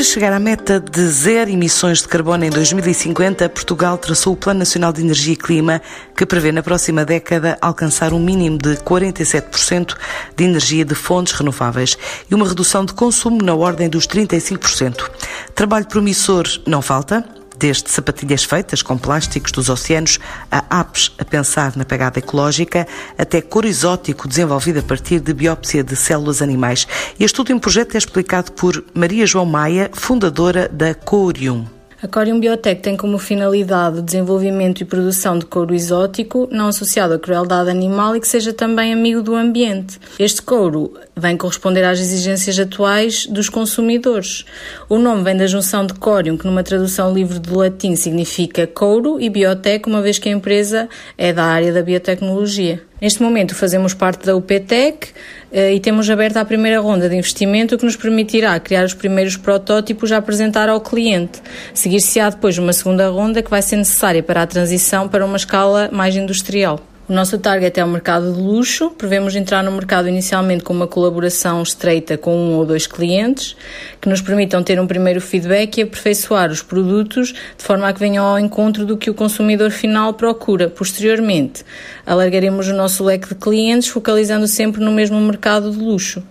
Para chegar à meta de zero emissões de carbono em 2050, Portugal traçou o Plano Nacional de Energia e Clima, que prevê na próxima década alcançar um mínimo de 47% de energia de fontes renováveis e uma redução de consumo na ordem dos 35%. Trabalho promissor não falta, desde sapatilhas feitas com plásticos dos oceanos a apps a pensar na pegada ecológica, até cor exótico desenvolvido a partir de biópsia de células animais. Este último projeto é explicado por Maria João Maia, fundadora da Corium. A Corium Biotech tem como finalidade o desenvolvimento e produção de couro exótico, não associado à crueldade animal e que seja também amigo do ambiente. Este couro vem corresponder às exigências atuais dos consumidores. O nome vem da junção de corium, que numa tradução livre do latim significa couro, e biotech, uma vez que a empresa é da área da biotecnologia. Neste momento fazemos parte da UPTEC eh, e temos aberto a primeira ronda de investimento que nos permitirá criar os primeiros protótipos a apresentar ao cliente. Seguir-se-á depois uma segunda ronda que vai ser necessária para a transição para uma escala mais industrial. O nosso target é o mercado de luxo. Prevemos entrar no mercado inicialmente com uma colaboração estreita com um ou dois clientes que nos permitam ter um primeiro feedback e aperfeiçoar os produtos de forma a que venham ao encontro do que o consumidor final procura. Posteriormente, alargaremos o nosso leque de clientes, focalizando sempre no mesmo mercado de luxo.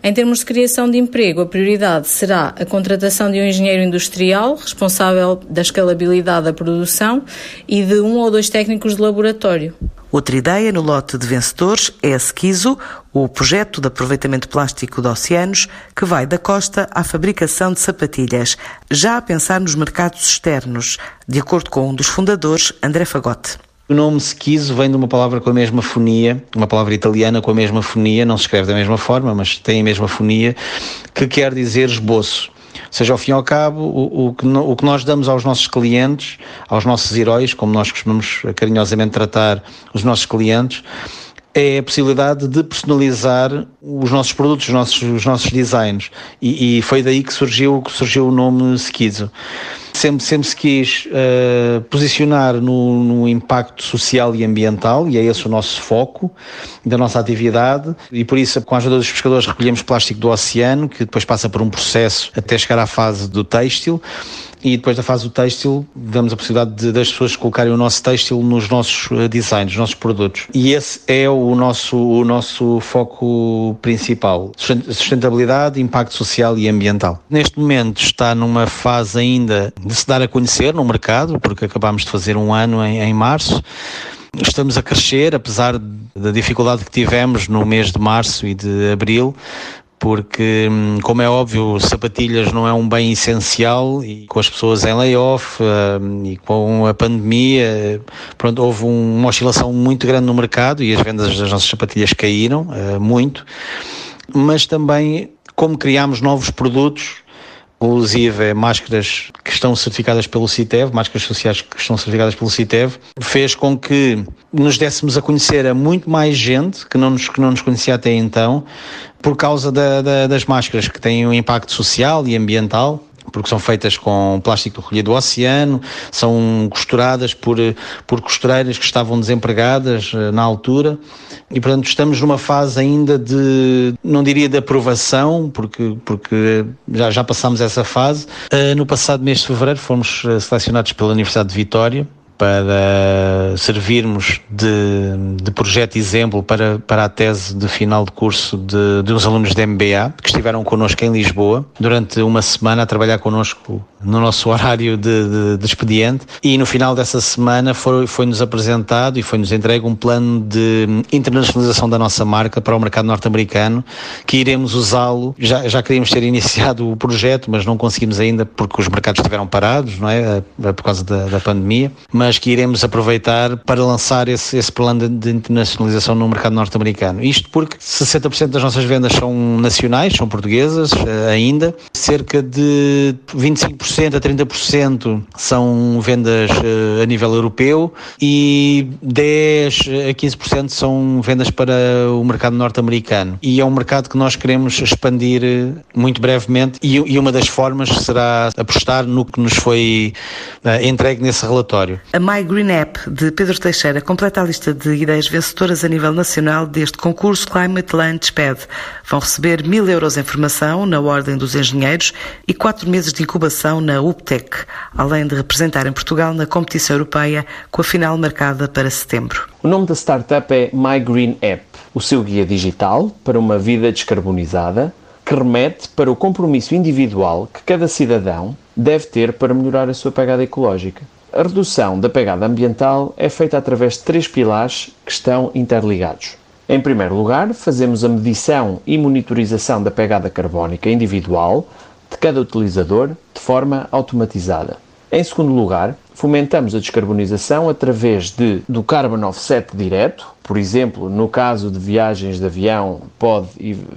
Em termos de criação de emprego, a prioridade será a contratação de um engenheiro industrial responsável da escalabilidade da produção e de um ou dois técnicos de laboratório. Outra ideia no lote de vencedores é a Esquizo, o projeto de aproveitamento plástico de oceanos que vai da costa à fabricação de sapatilhas, já a pensar nos mercados externos, de acordo com um dos fundadores, André Fagote. O nome Schizzo vem de uma palavra com a mesma fonia, uma palavra italiana com a mesma fonia, não se escreve da mesma forma, mas tem a mesma fonia, que quer dizer esboço. Seja, ao fim e ao cabo, o, o, que no, o que nós damos aos nossos clientes, aos nossos heróis, como nós costumamos carinhosamente tratar os nossos clientes, é a possibilidade de personalizar os nossos produtos, os nossos, os nossos designs. E, e foi daí que surgiu, que surgiu o nome Skizo. Sempre, sempre se quis uh, posicionar no, no, impacto social e ambiental, e é esse o nosso foco da nossa atividade, e por isso, com a ajuda dos pescadores, recolhemos plástico do oceano, que depois passa por um processo até chegar à fase do têxtil e depois da fase do têxtil damos a possibilidade de, das pessoas colocarem o nosso têxtil nos nossos eh, designs, nos nossos produtos. E esse é o nosso, o nosso foco principal. Sustentabilidade, impacto social e ambiental. Neste momento está numa fase ainda de se dar a conhecer no mercado, porque acabámos de fazer um ano em, em março. Estamos a crescer, apesar da dificuldade que tivemos no mês de março e de abril, porque, hum, como é óbvio, sapatilhas não é um bem essencial e com as pessoas em layoff um, e com a pandemia, pronto, houve um, uma oscilação muito grande no mercado e as vendas das nossas sapatilhas caíram uh, muito, mas também como criámos novos produtos inclusive máscaras que estão certificadas pelo CITEV, máscaras sociais que estão certificadas pelo CITEV, fez com que nos dessemos a conhecer a muito mais gente que não nos, que não nos conhecia até então, por causa da, da, das máscaras que têm um impacto social e ambiental porque são feitas com plástico recolhido do oceano, são costuradas por, por costureiras que estavam desempregadas uh, na altura e, portanto, estamos numa fase ainda de, não diria de aprovação, porque, porque já, já passámos essa fase. Uh, no passado mês de fevereiro fomos eh, selecionados pela Universidade de Vitória para servirmos de, de projeto exemplo para, para a tese de final de curso de, de uns alunos de MBA que estiveram connosco em Lisboa durante uma semana a trabalhar connosco no nosso horário de, de, de expediente e no final dessa semana foi, foi-nos apresentado e foi-nos entregue um plano de internacionalização da nossa marca para o mercado norte-americano que iremos usá-lo. Já, já queríamos ter iniciado o projeto, mas não conseguimos ainda porque os mercados estiveram parados, não é? Por causa da, da pandemia. Mas mas que iremos aproveitar para lançar esse, esse plano de, internacionalização no mercado norte-americano. Isto porque 60% das nossas vendas são nacionais, são portuguesas uh, ainda, cerca de 25% a 30% são vendas uh, a nível europeu e 10 a 15% são vendas para o mercado norte-americano. E é um mercado que nós queremos expandir eh, muito brevemente e, e uma das formas será apostar no que nos foi entregue nesse relatório. A My Green App, de Pedro Teixeira, completa a lista de ideias vencedoras a nível nacional deste concurso Climate Launchpad. Vão receber mil euros em formação na Ordem dos Engenheiros e quatro meses de incubação na UPTEC, além de representarem Portugal na competição europeia, com a final marcada para setembro. O nome da startup é My Green App, o seu guia digital para uma vida descarbonizada que remete para o compromisso individual que cada cidadão deve ter para melhorar a sua pegada ecológica. A redução da pegada ambiental é feita através de três pilares que estão interligados. Em primeiro lugar, fazemos a medição e monitorização da pegada carbónica individual de cada utilizador de forma automatizada. Em segundo lugar, fomentamos a descarbonização através de, do carbon offset direto, por exemplo, no caso de viagens de avião, pode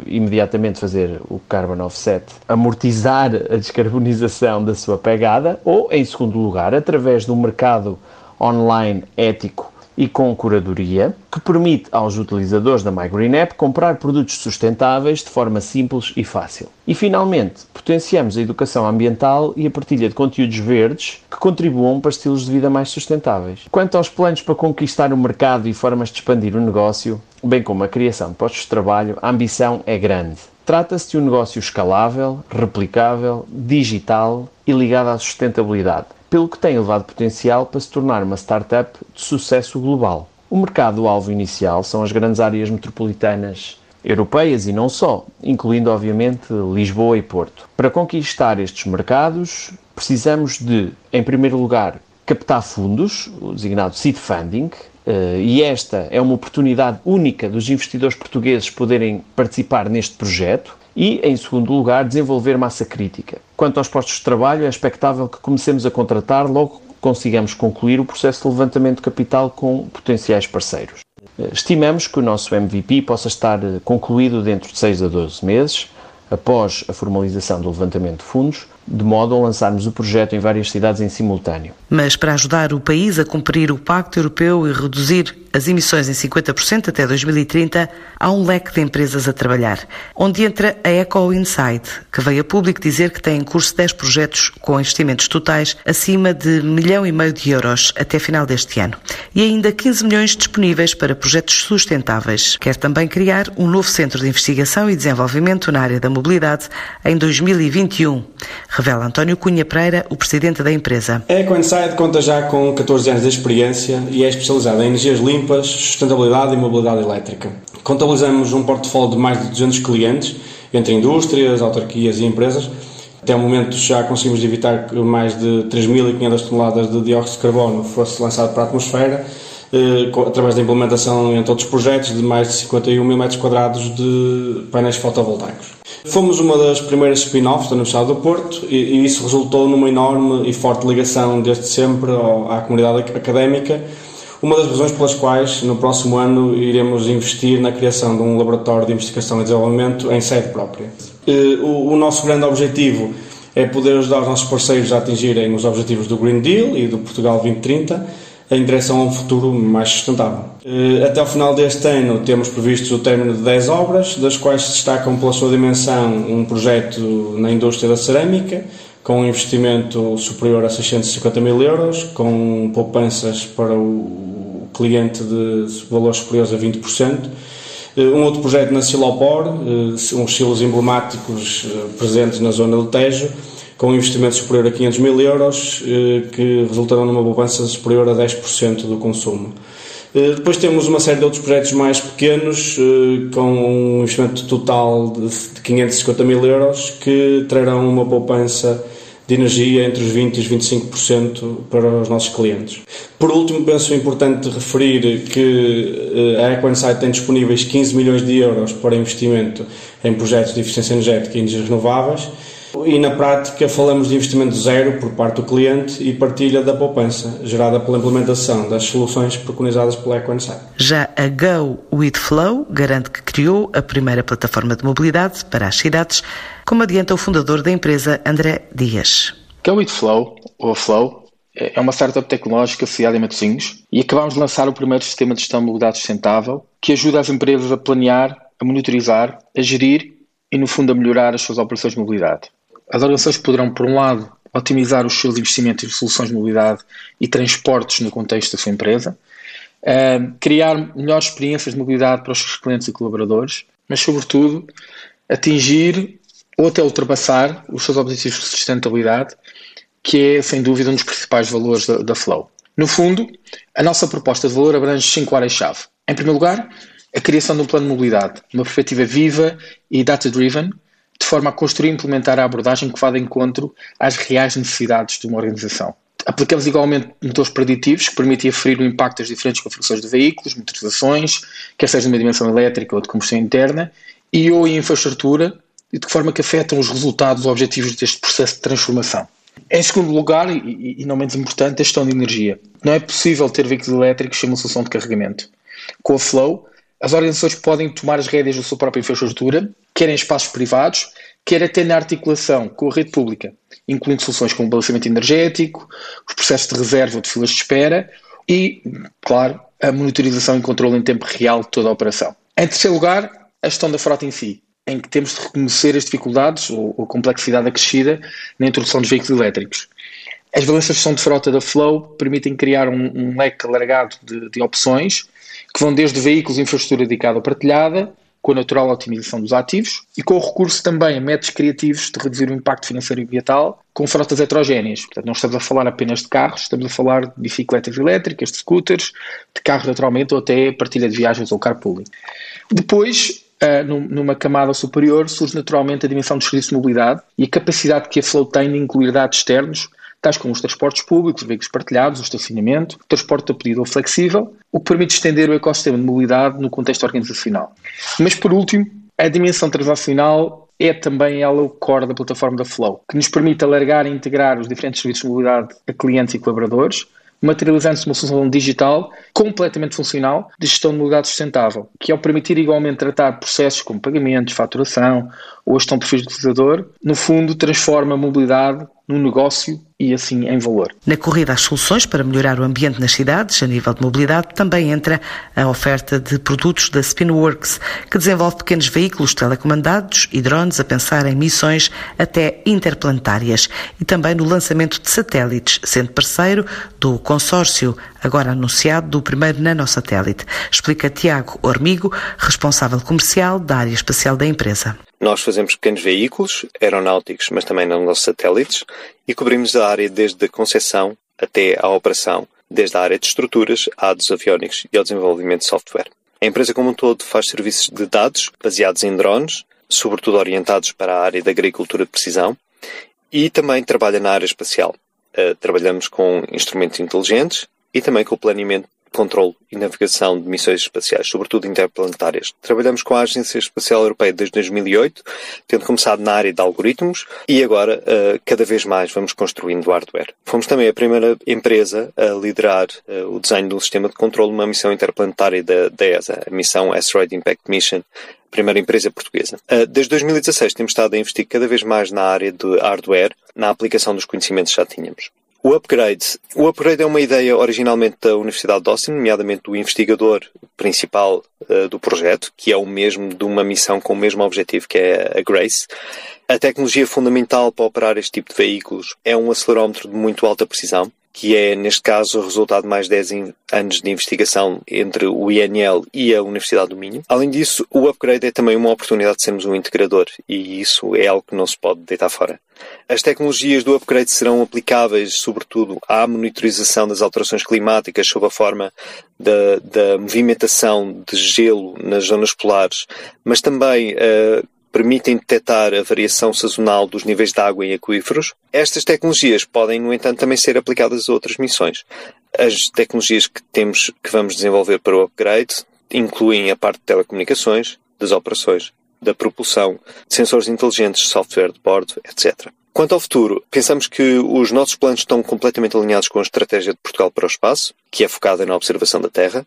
imediatamente fazer o carbon offset, amortizar a descarbonização da sua pegada, ou, em segundo lugar, através do mercado online ético e com curadoria, que permite aos utilizadores da MyGreenApp comprar produtos sustentáveis de forma simples e fácil. E finalmente, potenciamos a educação ambiental e a partilha de conteúdos verdes que contribuam para estilos de vida mais sustentáveis. Quanto aos planos para conquistar o mercado e formas de expandir o negócio, bem como a criação de postos de trabalho, a ambição é grande. Trata-se de um negócio escalável, replicável, digital e ligado à sustentabilidade pelo que tem elevado potencial para se tornar uma startup de sucesso global. O mercado-alvo inicial são as grandes áreas metropolitanas europeias e não só, incluindo obviamente Lisboa e Porto. Para conquistar estes mercados, precisamos de, em primeiro lugar, captar fundos, o designado seed funding, eh, e esta é uma oportunidade única dos investidores portugueses poderem participar neste projeto e, em segundo lugar, desenvolver massa crítica. Quanto aos postos de trabalho, é expectável que comecemos a contratar logo consigamos concluir o processo de levantamento de capital com potenciais parceiros. Eh, estimamos que o nosso MVP possa estar eh, concluído dentro de 6 a 12 meses, após a formalização do levantamento de fundos, de modo a lançarmos o projeto em várias cidades em simultâneo. Mas para ajudar o país a cumprir o Pacto Europeu e reduzir as emissões em 50% até 2030, há um leque de empresas a trabalhar, onde entra a Eco Inside, que veio a público dizer que tem em curso 10 projetos com investimentos totais acima de milhão e meio de euros até final deste ano, e ainda 15 milhões disponíveis para projetos sustentáveis. Quer também criar um novo centro de investigação e desenvolvimento na área da mobilidade em 2021 revela António Cunha Pereira, o presidente da empresa. A EcoInside conta já com 14 anos de experiência e é especializada em energias limpas, sustentabilidade e mobilidade elétrica. Contabilizamos um portfólio de mais de 200 clientes, entre indústrias, autarquias e empresas. Até o momento já conseguimos evitar que mais de 3.500 toneladas de dióxido de carbono fosse lançado para a atmosfera, eh, através da implementação em todos os projetos de mais de 51 mil metros quadrados de painéis fotovoltaicos. Fomos uma das primeiras spin-offs da Universidade do Porto e, isso resultou numa enorme e forte ligação desde sempre à comunidade académica. Uma das razões pelas quais no próximo ano iremos investir na criação de um laboratório de investigação e desenvolvimento em sede própria. O, o nosso grande objetivo é poder ajudar os nossos parceiros a atingirem os objetivos do Green Deal e do Portugal 2030 em direção a um futuro mais sustentável. Eh, até ao final deste ano temos previsto o término de 10 obras, das quais se destacam pela sua dimensão um projeto na indústria da cerâmica, com um investimento superior a 650 mil euros, com poupanças para o cliente de valores superiores a 20%. Eh, um outro projeto na Silopor, eh, uns silos emblemáticos presentes na zona do Tejo, com um investimento superior a 500 mil euros, eh, que resultarão numa poupança superior a 10% do consumo. Eh, depois temos uma série de outros projetos mais pequenos, eh, com um investimento total de 550 mil euros, que trarão uma poupança de energia entre os 20% e os 25% para os nossos clientes. Por último, penso importante referir que a EcoInsight tem disponíveis 15 milhões de euros para investimento em projetos de eficiência energética e energias renováveis e na prática falamos de investimento zero por parte do cliente e partilha da poupança gerada pela implementação das soluções preconizadas pela EcoInsight. Já a Go With Flow garante que criou a primeira plataforma de mobilidade para as cidades, como adianta o fundador da empresa, André Dias. Go With Flow, ou Flow, é uma startup tecnológica sediada em Matosinhos e acabámos de lançar o primeiro sistema de gestão de mobilidade sustentável que ajuda as empresas a planear, a monitorizar, a gerir e, no fundo, a melhorar as suas operações de mobilidade. As organizações poderão, por um lado, otimizar os seus investimentos em soluções de mobilidade e transportes no contexto da sua empresa, uh, criar melhores experiências de mobilidade para os seus clientes e colaboradores, mas, sobretudo, atingir ou até ultrapassar os seus objetivos de sustentabilidade, que é, sem dúvida, um dos principais valores da, da Flow. No fundo, a nossa proposta de valor abrange cinco áreas-chave. Em primeiro lugar, a criação de um plano de mobilidade, uma perspectiva viva e data-driven, de forma a construir e implementar a abordagem que vá de encontro às reais necessidades de uma organização. Aplicamos igualmente motores preditivos que permitem aferir o impacto das diferentes configurações de veículos, motorizações, quer seja de uma dimensão elétrica ou de combustão interna, e ou em infraestrutura, de que forma que afetam os resultados objetivos deste processo de transformação. Em segundo lugar, e, e não menos importante, a gestão de energia. Não é possível ter veículos elétricos sem uma solução de carregamento. Com a Flow, as organizações podem tomar as rédeas da sua própria infraestrutura, quer em espaços privados, quer até na articulação com a rede pública, incluindo soluções como o balanceamento energético, os processos de reserva de filas de espera e, claro, a monitorização e controle em tempo real de toda a operação. Em terceiro lugar, a gestão da frota em si em que temos de reconhecer as dificuldades ou, ou complexidade acrescida na introdução dos veículos elétricos. As valências de gestão de frota da Flow permitem criar um, um leque alargado de, de, opções que vão desde veículos e infraestrutura dedicada ou partilhada, com a natural otimização dos ativos e com o recurso também a métodos criativos de reduzir o impacto financeiro e ambiental com frotas heterogéneas. Portanto, não estamos a falar apenas de carros, estamos a falar de bicicletas elétricas, de scooters, de carros naturalmente ou até partilha de viagens ou carpooling. Depois, uh, numa camada superior, surge naturalmente a dimensão dos serviços de mobilidade e a capacidade que a Flow tem de incluir dados externos, tais como os transportes públicos, os veículos partilhados, o estacionamento, o transporte a pedido ou flexível, o que permite estender o ecossistema de mobilidade no contexto organizacional. Mas, por último, a dimensão transacional é também ela o core da plataforma da Flow, que nos permite alargar e integrar os diferentes serviços de mobilidade a clientes e colaboradores, materializando-se uma solução digital completamente funcional de gestão de mobilidade sustentável, que ao permitir igualmente tratar processos como pagamentos, faturação ou gestão de perfis do utilizador, no fundo transforma a mobilidade num negócio e assim em valor. Na corrida às soluções para melhorar o ambiente nas cidades, a nível de mobilidade, também entra a oferta de produtos da Spinworks, que desenvolve pequenos veículos telecomandados e drones a pensar em missões até interplanetárias e também no lançamento de satélites, sendo parceiro do consórcio agora anunciado do primeiro nanosatélite. Explica Tiago Ormigo, responsável comercial da área espacial da empresa. Nós fazemos pequenos veículos aeronáuticos, mas também nanosatélites, e cobrimos a área desde a concepção até à operação, desde a área de estruturas a dos aviónicos e ao desenvolvimento de software. A empresa como um todo faz serviços de dados baseados em drones, sobretudo orientados para a área da agricultura de precisão, e também trabalha na área espacial. Uh, trabalhamos com instrumentos inteligentes e também com o planeamento controle e navegação de missões espaciais, sobretudo interplanetárias. Trabalhamos com a Agência Espacial Europeia desde 2008, tendo começado na área de algoritmos e agora uh, cada vez mais vamos construindo hardware. Fomos também a primeira empresa a liderar uh, o desenho de um sistema de controle de uma missão interplanetária da, da ESA, a missão Asteroid Impact Mission, primeira empresa portuguesa. Uh, desde 2016 temos estado a investir cada vez mais na área de hardware, na aplicação dos conhecimentos que já tínhamos. O upgrade. O upgrade é uma ideia originalmente da Universidade de Austin, nomeadamente do investigador principal uh, do projeto, que é o mesmo de uma missão com o mesmo objetivo, que é a GRACE. A tecnologia fundamental para operar este tipo de veículos é um acelerómetro de muito alta precisão, que é, neste caso, o resultado de mais 10 anos de investigação entre o INL e a Universidade do Minho. Além disso, o upgrade é também uma oportunidade de sermos um integrador e isso é algo que não se pode deitar fora. As tecnologias do upgrade serão aplicáveis, sobretudo, à monitorização das alterações climáticas sob a forma da, da movimentação de gelo nas zonas polares, mas também uh, permitem detectar a variação sazonal dos níveis de água em aquíferos. Estas tecnologias podem, no entanto, também ser aplicadas a outras missões. As tecnologias que temos, que vamos desenvolver para o upgrade, incluem a parte de telecomunicações, das operações, da propulsão, sensores inteligentes, software de bordo, etc. Quanto ao futuro, pensamos que os nossos planos estão completamente alinhados com a estratégia de Portugal para o espaço, que é focada na observação da Terra.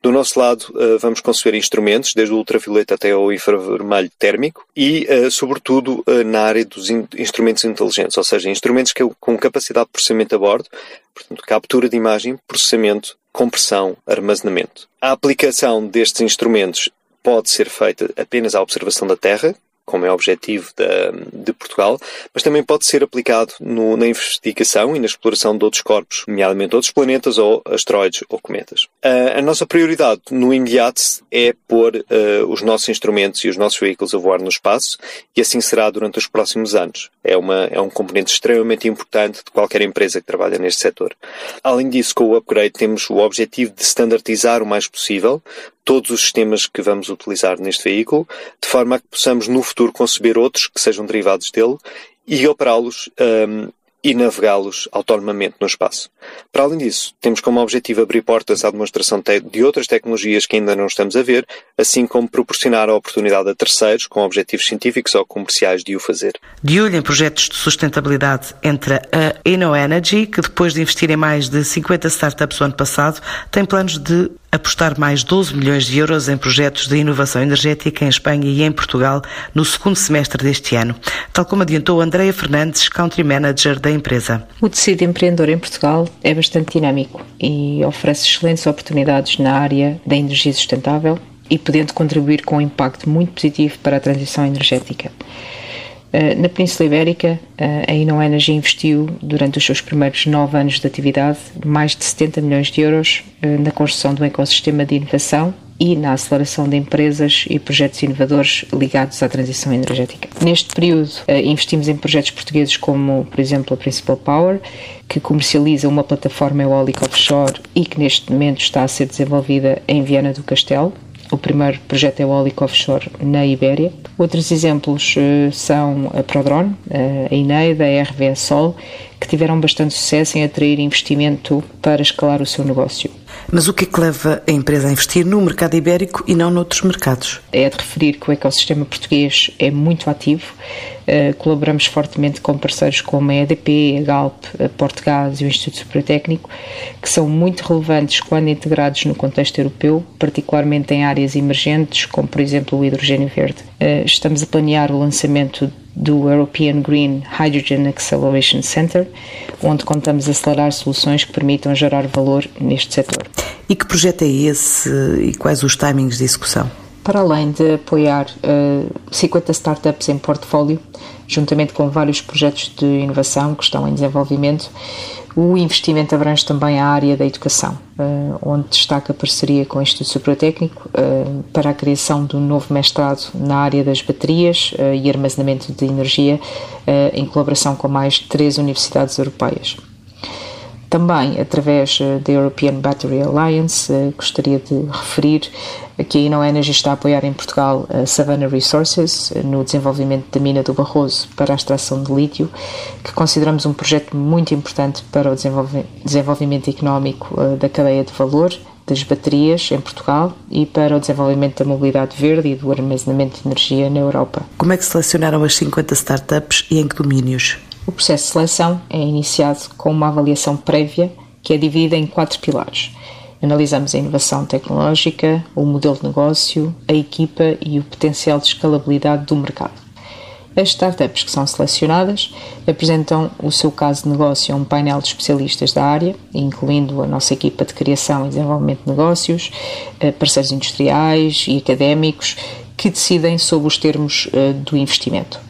Do nosso lado, eh, vamos conceber instrumentos, desde o ultravioleta até ao infravermelho térmico e, eh, sobretudo, eh, na área dos instrumentos inteligentes, ou seja, instrumentos com capacidade de processamento a bordo, portanto, captura de imagem, processamento, compressão, armazenamento. A aplicação destes instrumentos pode ser feita apenas à observação da Terra, como é objetivo da, de Portugal, mas também pode ser aplicado no, na investigação e na exploração de outros corpos, nomeadamente outros planetas ou asteroides ou cometas. A nossa prioridade no imediato é pôr uh, os nossos instrumentos e os nossos veículos a voar no espaço e assim será durante os próximos anos. É, uma, é um componente extremamente importante de qualquer empresa que trabalha neste setor. Além disso, com o upgrade temos o objetivo de standardizar o mais possível todos os sistemas que vamos utilizar neste veículo, de forma a que possamos no futuro conceber outros que sejam derivados dele e operá-los um, e navegá-los autonomamente no espaço. Para além disso, temos como objetivo abrir portas à demonstração de outras tecnologias que ainda não estamos a ver, assim como proporcionar a oportunidade a terceiros com objetivos científicos ou comerciais de o fazer. De olho em projetos de sustentabilidade entra a InnoEnergy, que depois de investir em mais de 50 startups o ano passado, tem planos de apostar mais 12 milhões de euros em projetos de inovação energética em Espanha e em Portugal no segundo semestre deste ano, tal como adiantou Andreia Fernandes, Country Manager da empresa. O tecido empreendedor em Portugal é bastante dinâmico e oferece excelentes oportunidades na área da energia sustentável e podendo contribuir com um impacto muito positivo para a transição energética. Eh, na Península Ibérica, eh, a InnoEnergy investiu, durante os seus primeiros nove anos de atividade, mais de 70 milhões de euros eh, na construção de um ecossistema de inovação e na aceleração de empresas e projetos inovadores ligados à transição energética. Neste período, investimos em projetos portugueses como, por exemplo, a Principal Power, que comercializa uma plataforma eólica offshore e que neste momento está a ser desenvolvida em Viana do Castelo, o primeiro projeto eólico offshore na Ibéria. Outros exemplos uh, são a Prodrone, uh, a Ineida, a RV Sol, que tiveram bastante sucesso em atrair investimento para escalar o seu negócio. Mas o que é que leva a empresa a investir no mercado ibérico e não noutros mercados? É de referir que o ecossistema português é muito ativo. Uh, colaboramos fortemente com parceiros como a EDP, a Galp, a Portgás e o Instituto Supertécnico, que são muito relevantes quando integrados no contexto europeu, particularmente em áreas emergentes, como por exemplo o hidrogênio verde. Uh, estamos a planear o lançamento do European Green Hydrogen Acceleration Center, onde contamos acelerar soluções que permitam gerar valor neste setor. E que projeto é esse e quais os timings de execução? Para além de apoiar uh, 50 startups em portfólio, juntamente com vários projetos de inovação que estão em desenvolvimento, o investimento abrange também a área da educação, eh, onde destaca a parceria com o Instituto Supratécnico eh, para a criação de um novo mestrado na área das baterias eh, e armazenamento de energia, em colaboração com mais três universidades europeias. Também, através da European Battery Alliance, gostaria de referir que a InnoEnergy está a apoiar em Portugal a Savannah Resources no desenvolvimento da mina do Barroso para a extração de lítio, que consideramos um projeto muito importante para o desenvolvimento económico da cadeia de valor das baterias em Portugal e para o desenvolvimento da mobilidade verde e do armazenamento de energia na Europa. Como é que selecionaram as 50 startups e em que domínios? O processo de seleção é iniciado com uma avaliação prévia que é dividida em quatro pilares. Analisamos a inovação tecnológica, o modelo de negócio, a equipa e o potencial de escalabilidade do mercado. As startups que são selecionadas apresentam o seu caso de negócio a um painel de especialistas da área, incluindo a nossa equipa de criação e desenvolvimento de negócios, eh, parceiros industriais e académicos, que decidem sobre os termos eh, do investimento.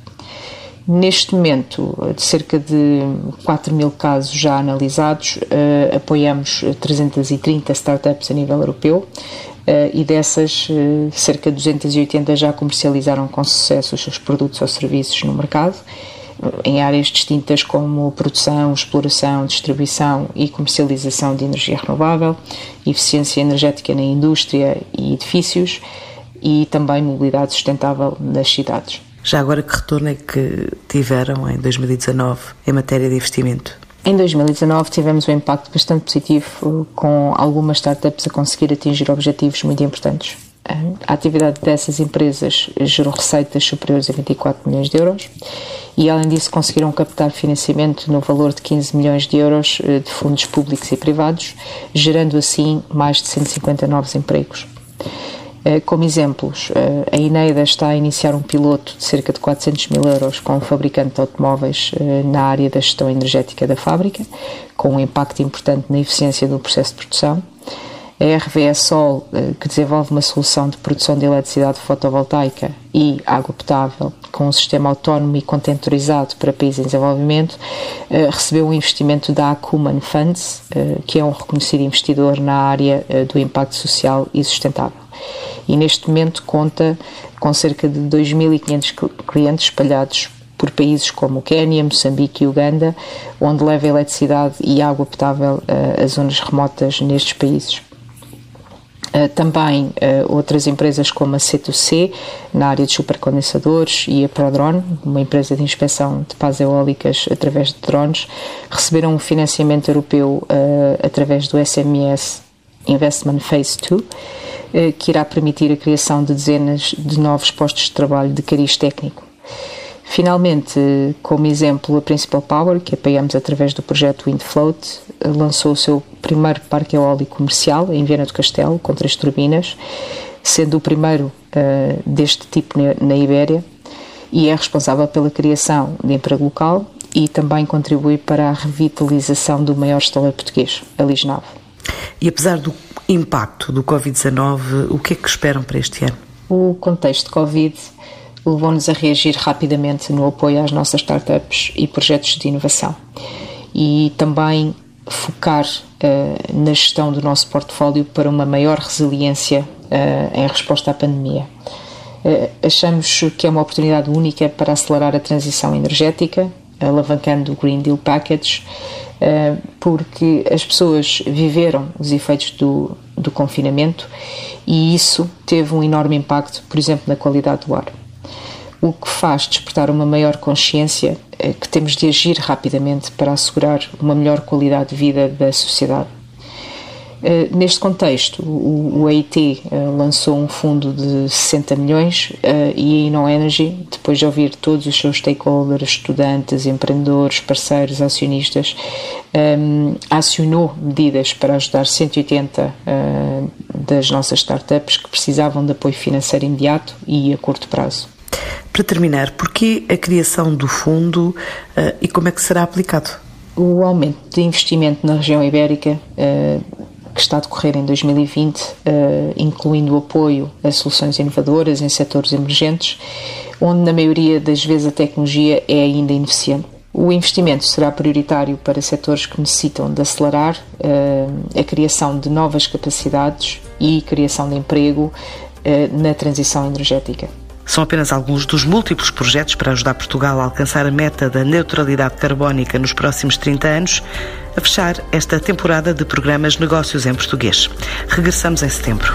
Neste momento, de cerca de 4 mil casos já analisados, uh, apoiamos 330 startups a nível europeu uh, e dessas, uh, cerca de 280 já comercializaram com sucesso os seus produtos ou serviços no mercado, em áreas distintas como produção, exploração, distribuição e comercialização de energia renovável, eficiência energética na indústria e edifícios e também mobilidade sustentável nas cidades. Já agora, que retorno é que tiveram em 2019 em matéria de investimento? Em 2019 tivemos um impacto bastante positivo com algumas startups a conseguir atingir objetivos muito importantes. A atividade dessas empresas gerou receitas superiores a 24 milhões de euros e, além disso, conseguiram captar financiamento no valor de 15 milhões de euros eh, de fundos públicos e privados, gerando assim mais de 150 novos empregos. Eh, como exemplos, eh, a Ineida está a iniciar um piloto de cerca de 400 mil euros com um fabricante de automóveis eh, na área da gestão energética da fábrica, com um impacto importante na eficiência do processo de produção. A RVE Sol, que desenvolve uma solução de produção de eletricidade fotovoltaica e água potável com um sistema autónomo e contentorizado para países em desenvolvimento, recebeu um investimento da Acumen Funds, que é um reconhecido investidor na área do impacto social e sustentável. E neste momento conta com cerca de 2.500 clientes espalhados por países como Quênia, Moçambique e Uganda, onde leva eletricidade e água potável a zonas remotas nestes países. Uh, também uh, outras empresas como a C2C, na área de supercondensadores, e a Prodrone, uma empresa de inspeção de pás eólicas através de drones, receberam um financiamento europeu através do SMS Investment Phase 2, que irá permitir a criação de dezenas de novos postos de trabalho de cariz técnico. Finalmente, como exemplo, a Principal Power, que apoiamos através do projeto Windfloat, lançou o seu primeiro parque eólico comercial em Viana do Castelo, com três turbinas, sendo o primeiro uh, deste tipo na Ibéria, e é responsável pela criação de emprego local e também contribui para a revitalização do maior estaleiro português, a Lisnave. E apesar do impacto do Covid-19, o que é que esperam para este ano? O contexto de Covid levou-nos a reagir rapidamente no apoio às nossas startups e projetos de inovação e também focar uh, na gestão do nosso portfólio para uma maior resiliência uh, em resposta à pandemia. Uh, achamos que é uma oportunidade única para acelerar a transição energética, alavancando o Green Deal Package, porque as pessoas viveram os efeitos do, do confinamento e isso teve um enorme impacto, por exemplo, na qualidade do ar o que faz despertar uma maior consciência é que temos de agir rapidamente para assegurar uma melhor qualidade de vida da sociedade. Eh, neste contexto, o EIT eh, lançou um fundo de 60 milhões eh, e a Inno Energy, depois de ouvir todos os seus stakeholders, estudantes, empreendedores, parceiros, acionistas, acionou medidas para ajudar 180 das nossas startups que precisavam de apoio financeiro imediato e a curto prazo. Para terminar, porquê a criação do fundo uh, e como é que será aplicado? O aumento de investimento na região ibérica uh, que está a decorrer em 2020, uh, incluindo o apoio a soluções inovadoras em setores emergentes, onde na maioria das vezes a tecnologia é ainda ineficiente. O investimento será prioritário para setores que necessitam de acelerar uh, a criação de novas capacidades e criação de emprego uh, na transição energética. São apenas alguns dos múltiplos projetos para ajudar Portugal a alcançar a meta da neutralidade carbónica nos próximos 30 anos, a fechar esta temporada de programas Negócios em Português. Regressamos em setembro.